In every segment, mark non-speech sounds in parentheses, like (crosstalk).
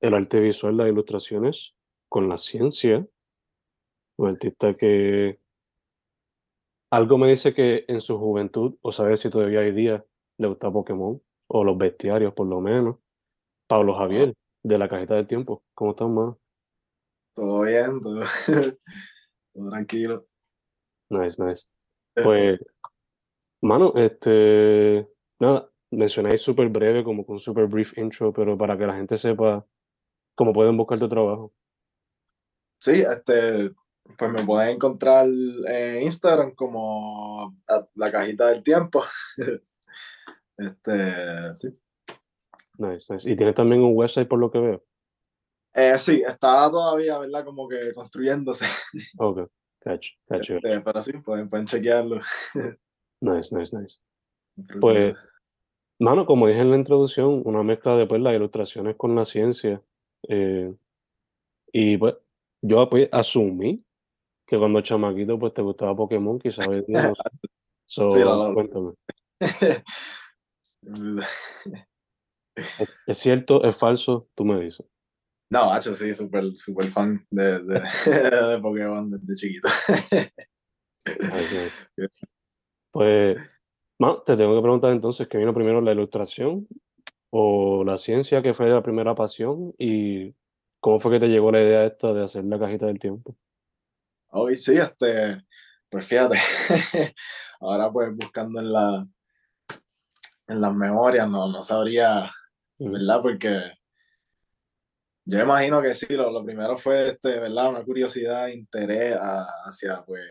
el arte visual, las ilustraciones, con la ciencia. Un artista que algo me dice que en su juventud, o saber si todavía hay día, le gusta Pokémon, o los bestiarios por lo menos. Pablo Javier, de la cajita del tiempo. ¿Cómo estás, mano? Todo bien, todo, (laughs) todo tranquilo. Nice, nice. Pues, mano, este, nada, mencionáis súper breve, como con súper brief intro, pero para que la gente sepa cómo pueden buscar tu trabajo. Sí, este, pues me pueden encontrar en Instagram como la cajita del tiempo. (laughs) Este, sí. Nice, nice. Y tienes también un website por lo que veo. Eh, sí, está todavía, ¿verdad? Como que construyéndose. (laughs) Ok, catch, catch. Este, pero sí, pueden, pueden chequearlo. (laughs) Nice, nice, nice. Pues, mano, como dije en la introducción, una mezcla de pues, las ilustraciones con la ciencia. Eh, y pues, yo pues, asumí que cuando chamaquito pues te gustaba Pokémon, quizás no. (laughs) So, Sí, la- cuéntame. (laughs) ¿Es, cierto? ¿Es falso? Tú me dices. No, hacho, sí, súper súper fan de, de, (laughs) de Pokémon desde chiquito. Pues, te tengo que preguntar entonces, ¿qué vino primero, la ilustración o la ciencia, que fue la primera pasión? ¿Y cómo fue que te llegó la idea esta de hacer la cajita del tiempo? Hoy sí, este, pues fíjate, (laughs) ahora pues buscando en la en las memorias, no, no sabría. ¿verdad? Porque yo imagino que sí, lo, lo primero fue, este, ¿verdad? Una curiosidad, interés a- hacia, pues,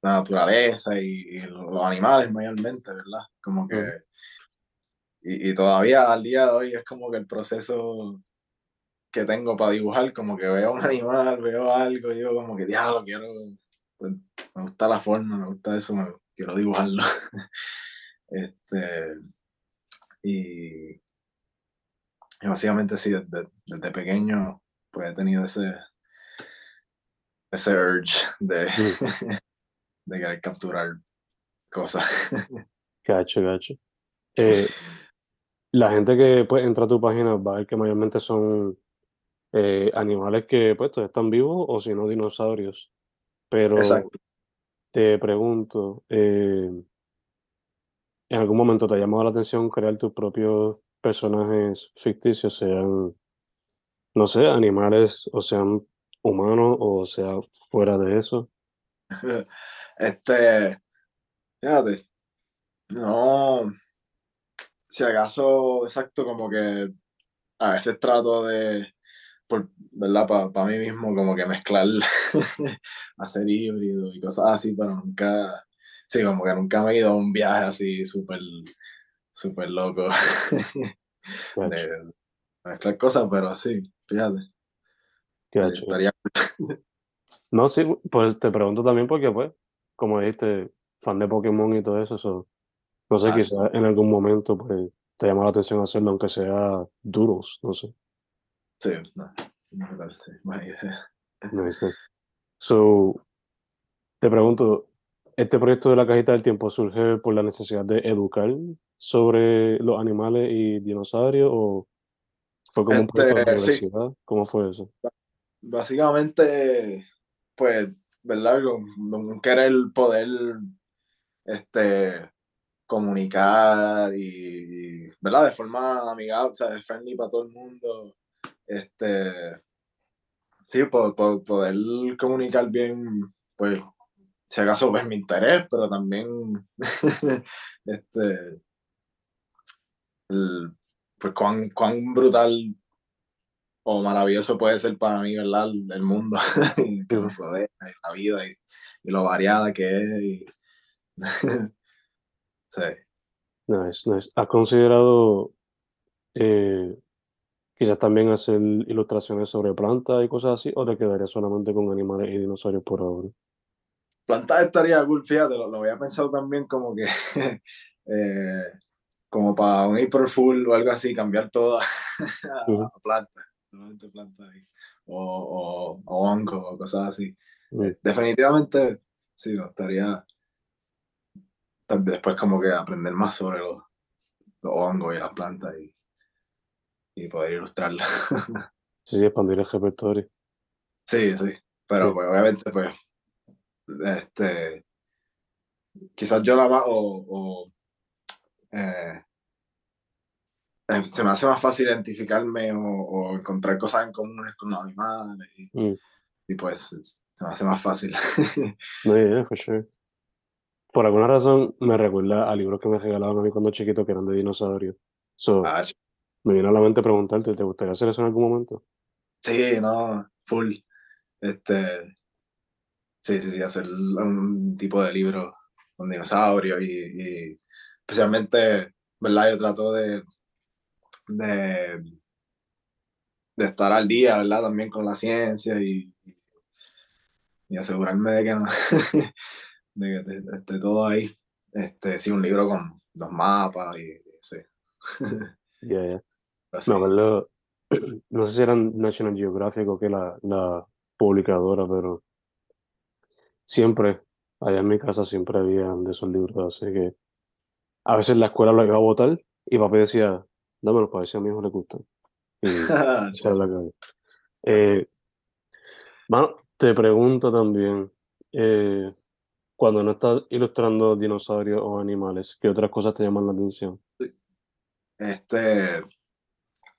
la naturaleza y, y los animales mayormente, ¿verdad? Como que. Y, y todavía al día de hoy es como que el proceso que tengo para dibujar, como que veo un (laughs) animal, veo algo, y digo como que, diablo, quiero, pues, me gusta la forma, me gusta eso, me- quiero dibujarlo. (laughs) este, y, y básicamente sí, desde, desde pequeño, pues he tenido ese, ese urge de, (laughs) de querer capturar cosas. Gacho, gacho. Eh, la gente que pues entra a tu página va a ver que mayormente son eh, animales que pues están vivos o si no dinosaurios. Pero Exacto. te pregunto, eh, ¿en algún momento te ha llamado la atención crear tus propios personajes ficticios, sean, no sé, animales o sean humanos o sea fuera de eso? (laughs) Este, fíjate, no, si acaso, exacto, como que a veces trato de, por, ¿verdad? Para mí mismo, como que mezclar, (laughs) hacer híbrido y cosas así, pero nunca, sí, como que nunca me he ido a un viaje así súper, súper loco. (laughs) De mezclar cosas, pero sí, fíjate, estaría, No, sí, pues te pregunto también porque, pues, como dijiste, fan de Pokémon y todo eso, so, no sé, Ah, sí. quizás en algún momento, pues, te llama la atención hacerlo, aunque sea duros, no sé. Sí, no, brutal, sí, (laughs) buena idea. Nice. So, te pregunto, ¿este proyecto de la cajita del tiempo surge por la necesidad de educar sobre los animales y dinosaurios o fue como un proyecto de la Este, sí? ¿Cómo fue eso? básicamente, pues, ¿verdad? Con, con querer poder este, comunicar y, ¿verdad? De forma amigable, o sea, friendly para todo el mundo. Este, sí, po- po- poder comunicar bien, pues, si acaso es mi interés, pero también, (laughs) este, el- pues, cuán, cuán brutal o maravilloso puede ser para mí, ¿verdad? El, el mundo que nos rodea, y la vida y, y lo variada que es. y- (laughs) sí. Nice, nice. ¿Has considerado eh, quizás también hacer ilustraciones sobre plantas y cosas así o te quedarías solamente con animales y dinosaurios por ahora? Plantar estaría cool, fíjate, lo, lo había pensado también como que, (laughs) eh, como para un April Fool o algo así, cambiar todo (laughs) a, plantas, solamente plantas ahí, o, o, o hongos o cosas así. Definitivamente, sí, tal vez después como que aprender más sobre los, los hongos y las plantas y, y poder ilustrarlas. Sí, (laughs) sí, expandir el repertorio. sí, sí, pero Sí. pues obviamente pues, este, quizás yo la más, o, o, eh, eh, se me hace más fácil identificarme o, o encontrar cosas en comunes con los animales y, Mm. y pues se me hace más fácil. (laughs) No, yeah, for sure. Por alguna razón me recuerda a libros que me regalaban a mí cuando chiquito que eran de dinosaurios. So, Ah, me viene a la mente preguntarte, ¿te gustaría hacer eso en algún momento? sí, no, full. Este, sí, sí, sí, hacer un tipo de libro con dinosaurios y, y especialmente, ¿verdad? Yo trato de, de, de estar al día, ¿verdad? También con la ciencia y, y asegurarme de que no, (laughs) de que te- esté todo ahí. Este, sí, un libro con los mapas y, sí. Yeah, yeah. así. Me acuerdo, no sé si eran National Geographic o que la, la publicadora, pero siempre, allá en mi casa siempre había de esos libros, así que a veces la escuela lo iba a botar y papi decía, dámelo para ver si a mi hijo le gustan. Y (laughs) era la que había. Eh, mano, te pregunto también, eh, cuando no estás ilustrando dinosaurios o animales, ¿qué otras cosas te llaman la atención? Este,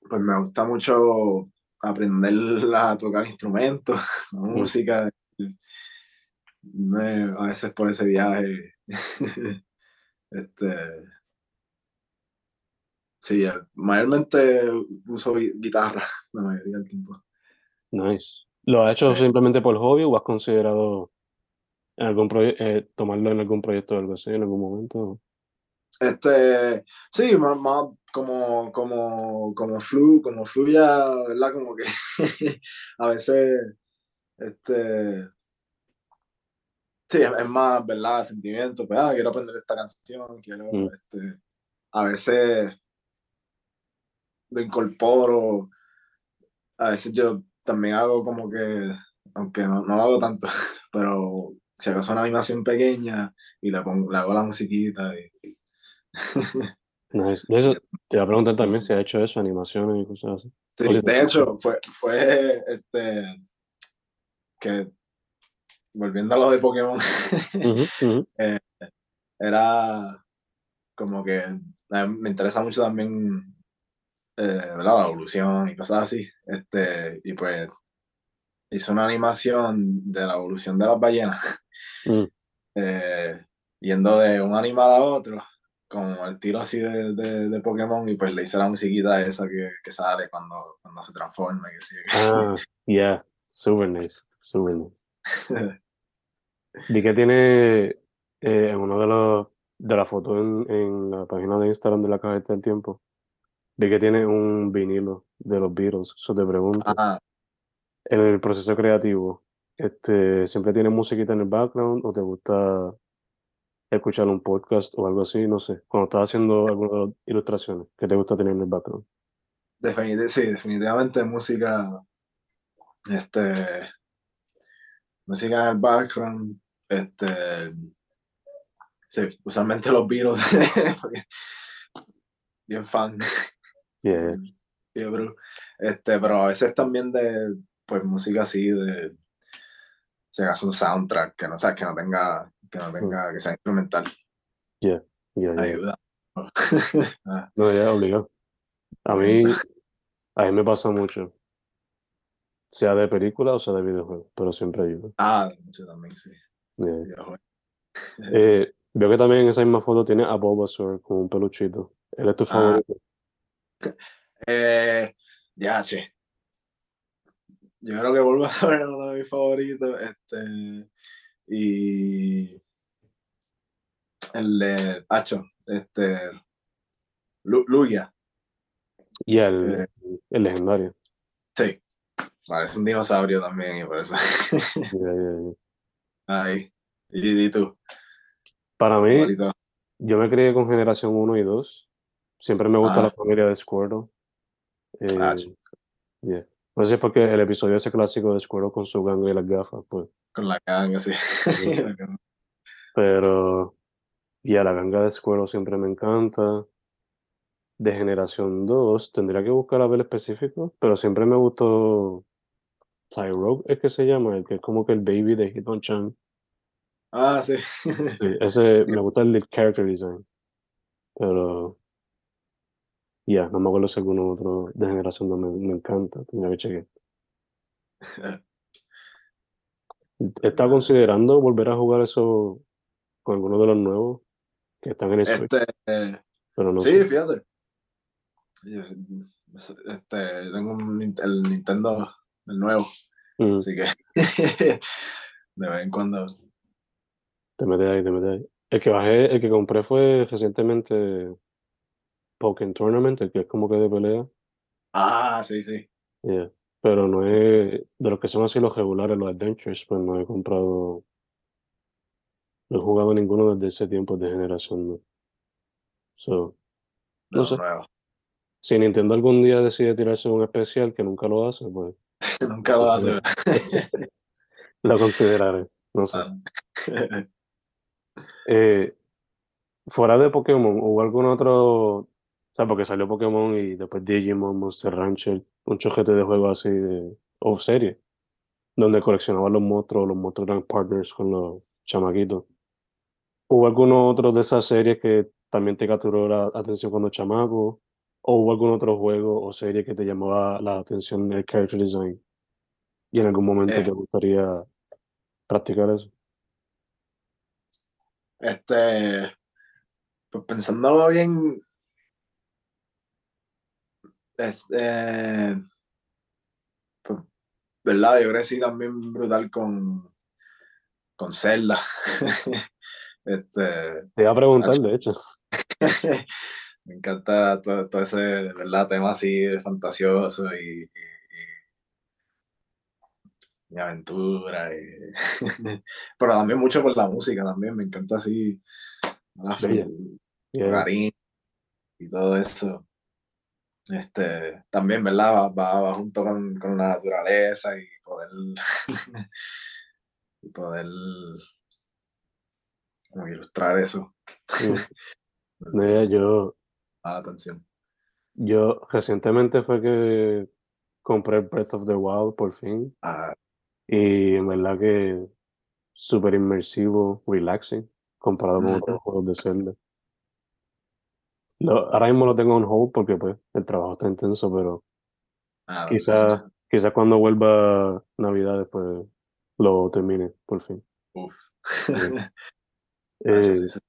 pues me gusta mucho aprender a tocar instrumentos, (laughs) la música. Me- a veces por ese viaje, (laughs) este, sí, eh, mayormente uso gui- guitarra (laughs) la mayoría del tiempo. Nice. ¿Lo has hecho Sí. simplemente por hobby o has considerado en algún eh, tomarlo en algún proyecto o algo así en algún momento? Este, sí, más, más como, como, como flu, como fluya, ¿verdad? Como que (laughs) a veces, este, sí, es, es más, ¿verdad? Sentimiento, pues, ah, quiero aprender esta canción, quiero, Mm. este, a veces lo incorporo, a veces yo también hago como que, aunque no, no lo hago tanto, (laughs) pero si acaso una animación pequeña y le, pongo, le hago la musiquita y, y- Nice. De eso te iba a preguntar también si has hecho eso, animaciones y cosas así. Sí, te de hecho, fue, fue este que volviendo a lo de Pokémon, ujú. (laughs) era como que eh, me interesa mucho también eh, la evolución y cosas así. Este, y pues hice una animación de la evolución de las ballenas, (laughs) Mm. eh, yendo de un animal a otro, como el estilo así de, de, de Pokémon, y pues le hice la musiquita esa que, que sale cuando, cuando se transforma. Que sí. Ah, (laughs) yeah. Super nice. Super nice. Vi que tiene eh, en uno de los de las fotos en, en la página de Instagram de la cajeta del tiempo. Vi que tiene un vinilo de los Beatles. Eso te pregunto. Ah, En el proceso creativo, este, ¿siempre tienes musiquita en el background o te gusta escuchar un podcast o algo así? No sé. Cuando estás haciendo algunas ilustraciones, ¿qué te gusta tener en el background? Definit- sí, definitivamente música, este, música en el background, este, sí, usualmente los Beatles, (laughs) bien fan, Yeah. este, pero a veces también de, pues, música así, de, si acaso un soundtrack, que no, sabes, que no tenga, que no tenga, que sea instrumental, Yeah, yeah. ayuda. (laughs) Ah, No, ya, obligado. A mí, a mí me pasa mucho. Sea de película o sea de videojuego, pero siempre ayuda. ah, mucho también, sí. Eh, veo que también en esa misma foto tiene a Bulbasaur con un peluchito. ¿Él es tu Ah. favorito? (laughs) Eh, ya, che. Yo creo que vuelvo a ser uno de mis favoritos. Este, y el de Hacho, este, Lu- Lugia. Y el, Eh. el legendario. Sí, parece un dinosaurio también, y por eso. (laughs) Yeah, yeah, yeah. Ahí. Y, y tú, Para mí, favorito. yo me crié con generación 1 y 2. Siempre me gusta Ajá. la familia de Squirtle. Eh, Ah, sí. yeah. No sé si es porque el episodio ese clásico de Squirtle con su ganga y las gafas, pues. Con la ganga, sí. (laughs) Pero, ya la ganga de Squirtle siempre me encanta. De generación 2, tendría que buscar a ver específico, pero siempre me gustó Tyrogue, es que se llama, el que es como que el baby de Hitmonchan. ah, sí. Sí, ese me gusta el character design. Pero, ya, no me acuerdo si alguno otro de generación 2 me, me encanta, tendría que chequear. (laughs) ¿Está considerando volver a jugar eso con alguno de los nuevos que están en el Switch? Este, eh, Pero no sí, sé. fíjate. Yo, Este, tengo un el Nintendo, el nuevo, Mm, así que (laughs) de vez en cuando. te metes ahí, te metes ahí. El que bajé, el que compré fue recientemente Pokémon Tournament, el que es como que de pelea. Ah, sí, sí. Yeah. Pero no es, de los que son así los regulares, los Adventures, pues no he comprado, no he jugado ninguno desde ese tiempo de generación, ¿no? So, No los sé. nuevos. si Nintendo algún día decide tirarse un especial, que nunca lo hace, pues (laughs) Nunca lo hace. (laughs) lo consideraré, no sé. Ah. (laughs) Eh, fuera de Pokémon, ¿hubo algún otro, o sea, porque salió Pokémon y después Digimon, Monster Rancher, un chojete de juegos así de, o serie, donde coleccionaban los monstruos, los monstruos eran partners con los chamaquitos. ¿Hubo alguno otro de esas series que también te capturó la atención cuando chamaco? ¿O hubo algún otro juego o serie que te llamaba la atención el character design? Y en algún momento Eh. te gustaría practicar eso. Este, pues pensándolo bien, este, pues, ¿verdad? Yo crecí también brutal con, con Zelda. (laughs) Este, Te iba a preguntar, de hecho. (laughs) me encanta todo, todo ese, ¿verdad? Tema así de fantasioso y, y, y aventura. (laughs) Pero también mucho por la música también, me encanta así, la. Yeah. Y todo eso. Este, también, ¿verdad? Va, va, va junto con, con la naturaleza y poder, (laughs) y poder como ilustrar eso. Mm. Mira, (laughs) yo, A la atención. yo recientemente fue que compré Breath of the Wild por fin. Ah, Y en verdad que súper inmersivo, relaxing, comparado con otros juegos de Zelda. Lo- ahora mismo lo tengo on hold porque pues el trabajo está intenso, pero ah, quizás cuando vuelva Navidad después lo termine por fin. Uf. (laughs) Eh, Eso sí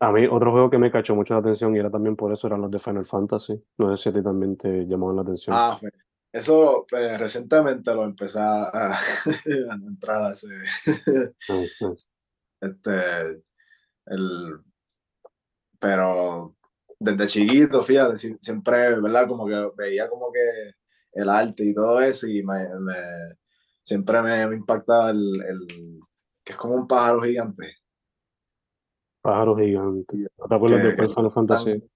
a mí otro juego que me cachó mucho la atención y era también por eso eran los de Final Fantasy. No sé si a ti también te llamaban la atención. Ah, Eso pues, recientemente lo empecé a, (laughs) a entrar a ese. Nice. (laughs) Este, el, pero desde chiquito, fíjate, si- siempre, ¿verdad? Como que veía como que el arte y todo eso y me, me- siempre me, me impactaba el, el- que es como un pájaro gigante. Pájaro gigante. ¿No te acuerdas Que- de Final Fantasy?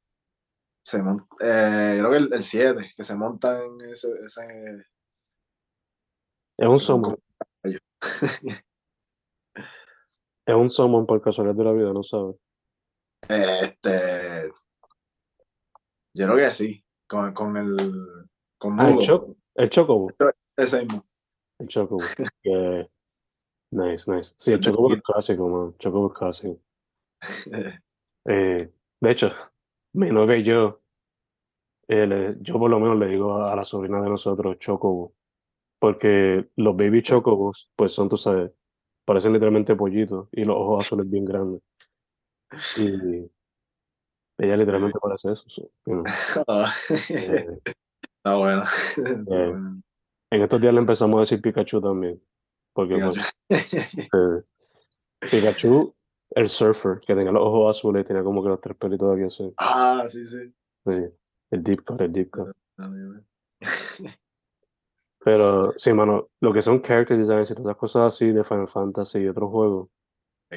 se mon- eh, creo que el 7, que se montan ese, ese Es un summon. (laughs) Es un summon por casualidad de la vida, no sabes. Este yo creo que sí, con, con el con Ah, el, Choc el Chocobo. ese mismo. El Chocobo. (laughs) que- Nice, nice. Sí, el Chocobo es clásico, man. Chocobo es (laughs) clásico. Eh, de hecho, mi novia y yo, eh, le- yo por lo menos le digo a, a la sobrina de nosotros Chocobo, porque los baby Chocobos, pues son, tú sabes, parecen literalmente pollitos y los ojos azules bien grandes. Y ella literalmente (laughs) parece eso. Ah, eh, (laughs) Está bueno. (laughs) Eh, bueno. en estos días le empezamos a decir Pikachu también, porque pues, Pikachu. eh, Pikachu, el surfer, que tenía los ojos azules y tenía como que los tres pelitos aquí así. Ah, sí, sí. Sí, el deep cut, el deep cut. Pero sí, mano, lo que son character designs y todas las cosas así de Final Fantasy y otros juegos,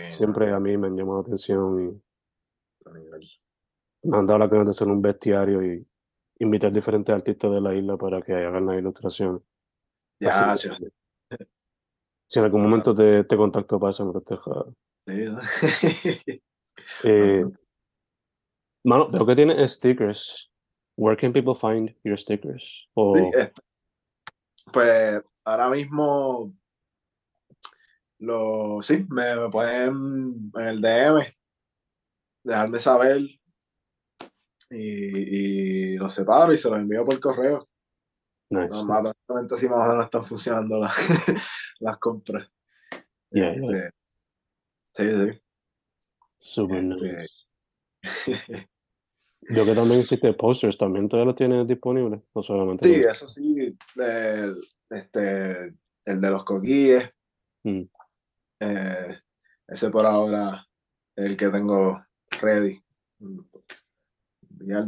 siempre a mí me han llamado la atención y me han dado la ganas de hacer un bestiario y invitar diferentes artistas de la isla para que hagan la ilustración. Ya, Así si en algún momento te, te contacto para no te. Sí, ¿no? (laughs) Eh, mano, veo que tiene stickers. Where can people find your stickers? O, Sí, este, pues ahora mismo lo sí, me, me pueden en el DM dejarme saber y, y lo separo y se los envío por correo. nice. No, más así más o menos están funcionando las, (laughs) las compras. Yeah. Este, sí, sí. Super este- nice. (laughs) Yo que también hiciste posters, ¿también todavía lo tienes disponible? No solamente Sí, los- eso sí, eh, este, el de los coquíes, Mm. Eh, ese por ahora es el que tengo ready. Enviar.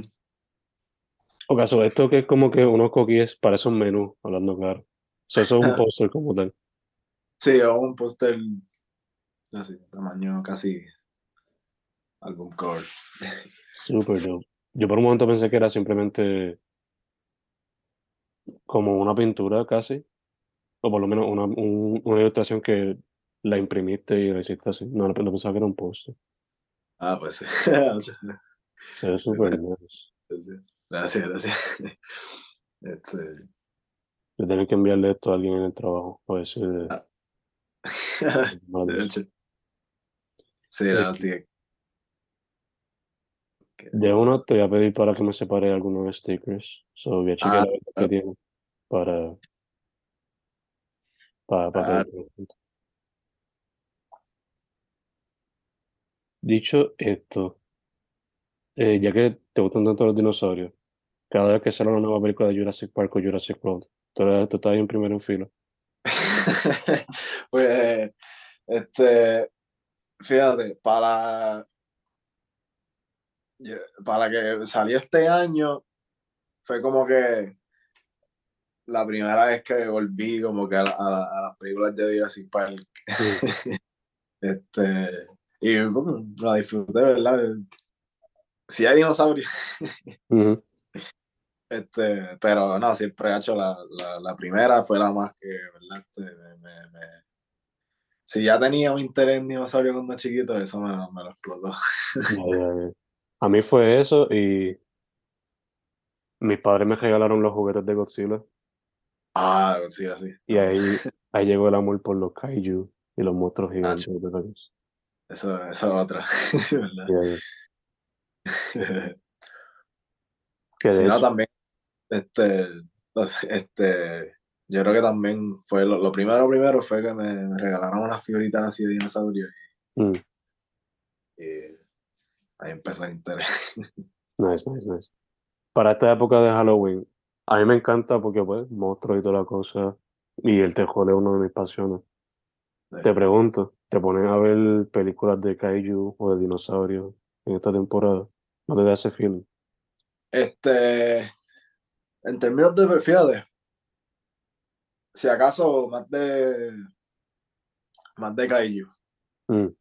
O caso, esto que es como que unos cookies parece un menú, hablando claro. So, eso es un póster como tal. Sí, o un póster así, tamaño casi álbum cover. Super dope. Yo por un momento pensé que era simplemente como una pintura casi, o por lo menos una, un- una ilustración que la imprimiste y la hiciste así. No, no pensaba que era un póster. Ah, pues (laughs) sí. Se ve super nice. Gracias, gracias. (laughs) Este, Yo tengo que enviarle esto a alguien en el trabajo, a ver si Ah. (laughs) de hecho. Sí, no, que- De uno te voy a pedir para que me separe algunos stickers. So, voy a chequear Ah, qué ah. tiene para, para, para Ah. Dicho esto, eh, ya que te gustan tanto los dinosaurios, cada vez que sale una nueva película de Jurassic Park o Jurassic World, tú, tú estás ahí en primero en fila. (laughs) pues, este, fíjate, para, para que salió este año, fue como que la primera vez que volví como que a, la- a la- a las películas de Jurassic Park. (laughs) Este, y la disfruté, ¿verdad? Si hay dinosaurios, Ujú. este, pero no, siempre he hecho la, la, la primera, fue la más que, ¿verdad? Este, me, me- me- si ya tenía un interés en dinosaurio cuando chiquito, eso me, lo- me lo explotó. A mí fue eso y mis padres me regalaron los juguetes de Godzilla Ah, sí, así. y ahí, ahí llegó el amor por los kaiju y los monstruos gigantes. de la cosa. Eso, es otra. (laughs) (laughs) Que Si no, también, este, este, yo creo que también fue lo, lo primero, primero fue que me, me regalaron unas figuritas así de dinosaurios Mm, y ahí empezó el interés. (laughs) nice, nice, nice. Para esta época de Halloween, a mí me encanta porque, pues, monstruos y toda la cosa, y el terror es una de mis pasiones. Te pregunto, ¿te ponen a ver películas de kaiju o de dinosaurios en esta temporada? ¿No te da ese feeling? Este, en términos de, fíjate, si acaso más de, más de Kaiju, Mm,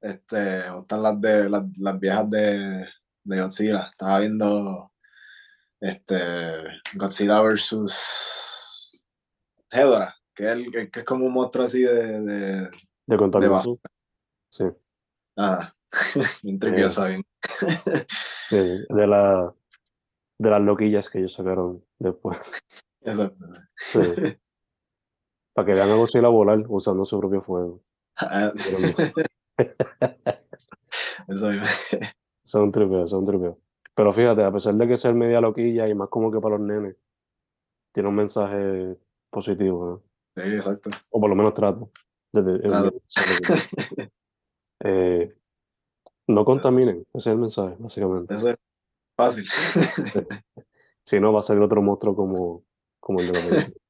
este, me gustan las de, las, las viejas de, de Godzilla. Estaba viendo este Godzilla versus Hedora, que es, el- que es como un monstruo así de, de, De contaminación. Sí, ah, (laughs) bien triviosa, bien. sí, de la de las loquillas que ellos sacaron después. Exacto. Sí. Para que vean a Godzilla volar usando su propio fuego. Ah, (laughs) Eso. Son tripeos, son tripeos. Pero fíjate, a pesar de que sea media loquilla y más como que para los nenes, tiene un mensaje positivo, ¿no? Sí, exacto. O por lo menos trato. Desde el. (laughs) Eh, no contaminen, ese es el mensaje, básicamente. Eso es fácil. Si no, va a salir otro monstruo como, como el de la película.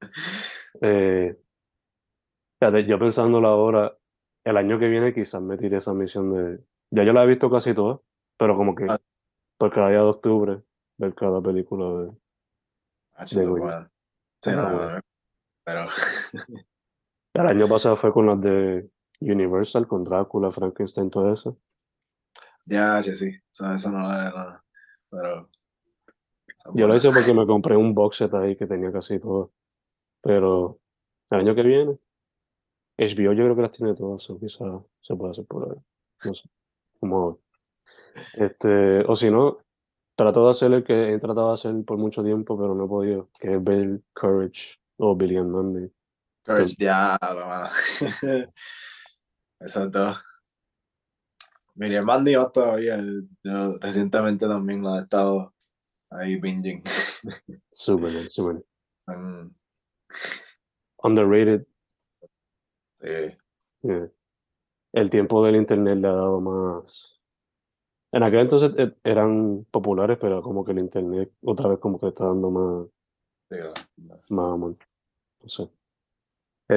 (laughs) Eh, yo pensándolo ahora, el año que viene quizás me tire esa misión de... Ya yo la he visto casi toda, pero como que Ah. por cada día de octubre, ver cada película de... Ah, bueno. Sí, no, bueno. pero (laughs) El año pasado fue con las de Universal, con Drácula, Frankenstein, todo eso. ya, che, sí. Eso, eso no la no, Pero. esa es Yo lo hice porque me compré un box set ahí que tenía casi todo. Pero el año que viene, HBO yo creo que las tiene todas, o quizás se puede hacer por ahí. No sé. Ver. Este, o si no, trato de hacer el que he tratado de hacer por mucho tiempo, pero no he podido, que es ver Courage o Billy and Mandy. Courage, diablo, mano. (laughs) Esos dos. Miriam Mandy más todavía. Yo recientemente también la he estado ahí binging. Súper súper. Mm, (laughs) Underrated. sí. eh, El tiempo del internet le ha dado más. En aquel entonces eh, eran populares, pero como que el internet otra vez como que está dando más, sí, más amor. No sé.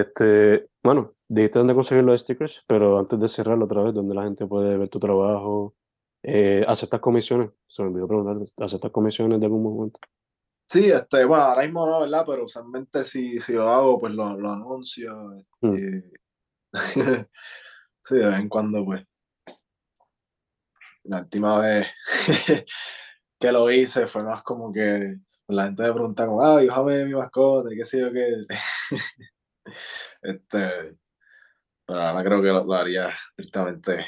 Este, bueno, dijiste dónde conseguir los stickers, pero antes de cerrarlo otra vez, donde la gente puede ver tu trabajo, eh, aceptas comisiones, se me olvidó preguntar, ¿aceptas comisiones de algún momento? Sí, este, bueno, ahora mismo no, ¿verdad? Pero usualmente si, si lo hago, pues lo, lo anuncio. Mm. este, (laughs) sí, de vez en cuando, pues. La última vez (laughs) que lo hice fue más como que la gente me pregunta como, ah, dibújame mi mascota, y qué sé yo qué. (laughs) Este, pero ahora creo que lo, lo haría estrictamente,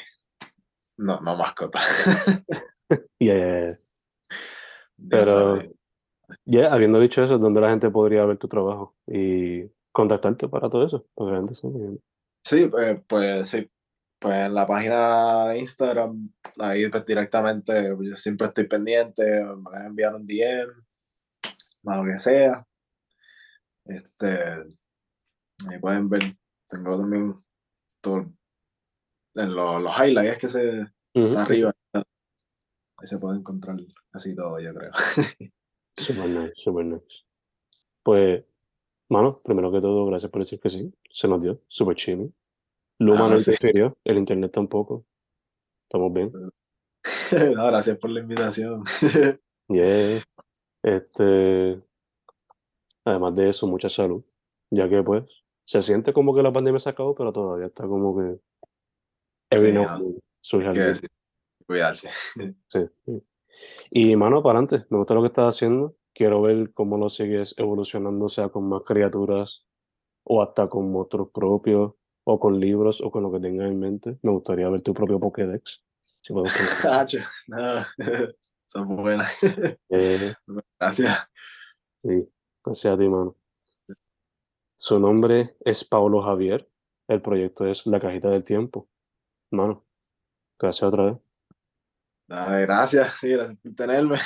no, no mascota. (laughs) Y eh, Pero- ya, habiendo dicho eso, ¿dónde la gente podría ver tu trabajo y contactarte para todo eso? Porque. Sí, pues, pues sí. Pues en la página de Instagram, ahí pues directamente, yo siempre estoy pendiente, me van a enviar un DM, más lo que sea. Este, ahí pueden ver, tengo también todo, en los, los highlights que se está arriba, ahí se puede encontrar casi todo, yo creo. (laughs) Super nice, super nice. Pues, mano, primero que todo, gracias por decir que sí. Se nos dio, super chile. Luma Ah, no interfirió, el internet tampoco. Estamos bien. (laughs) No, gracias por la invitación. (laughs) Yeah. Este, además de eso, mucha salud, ya que pues se siente como que la pandemia se acabó, pero todavía está como que Sí, no, que decir, cuidarse. (laughs) Sí. Y mano, para adelante, me gusta lo que estás haciendo. Quiero ver cómo lo sigues evolucionando, sea con más criaturas o hasta con monstruos propios o con libros o con lo que tengas en mente. Me gustaría ver tu propio Pokédex. Si Hacho, (laughs) no, (laughs) son buenas. Eh, Gracias. sí, gracias a ti, mano. Su nombre es Paulo Javier. El proyecto es La Cajita del Tiempo. Mano, gracias otra vez. Ay, Gracias, sí, (laughs) gracias por tenerme.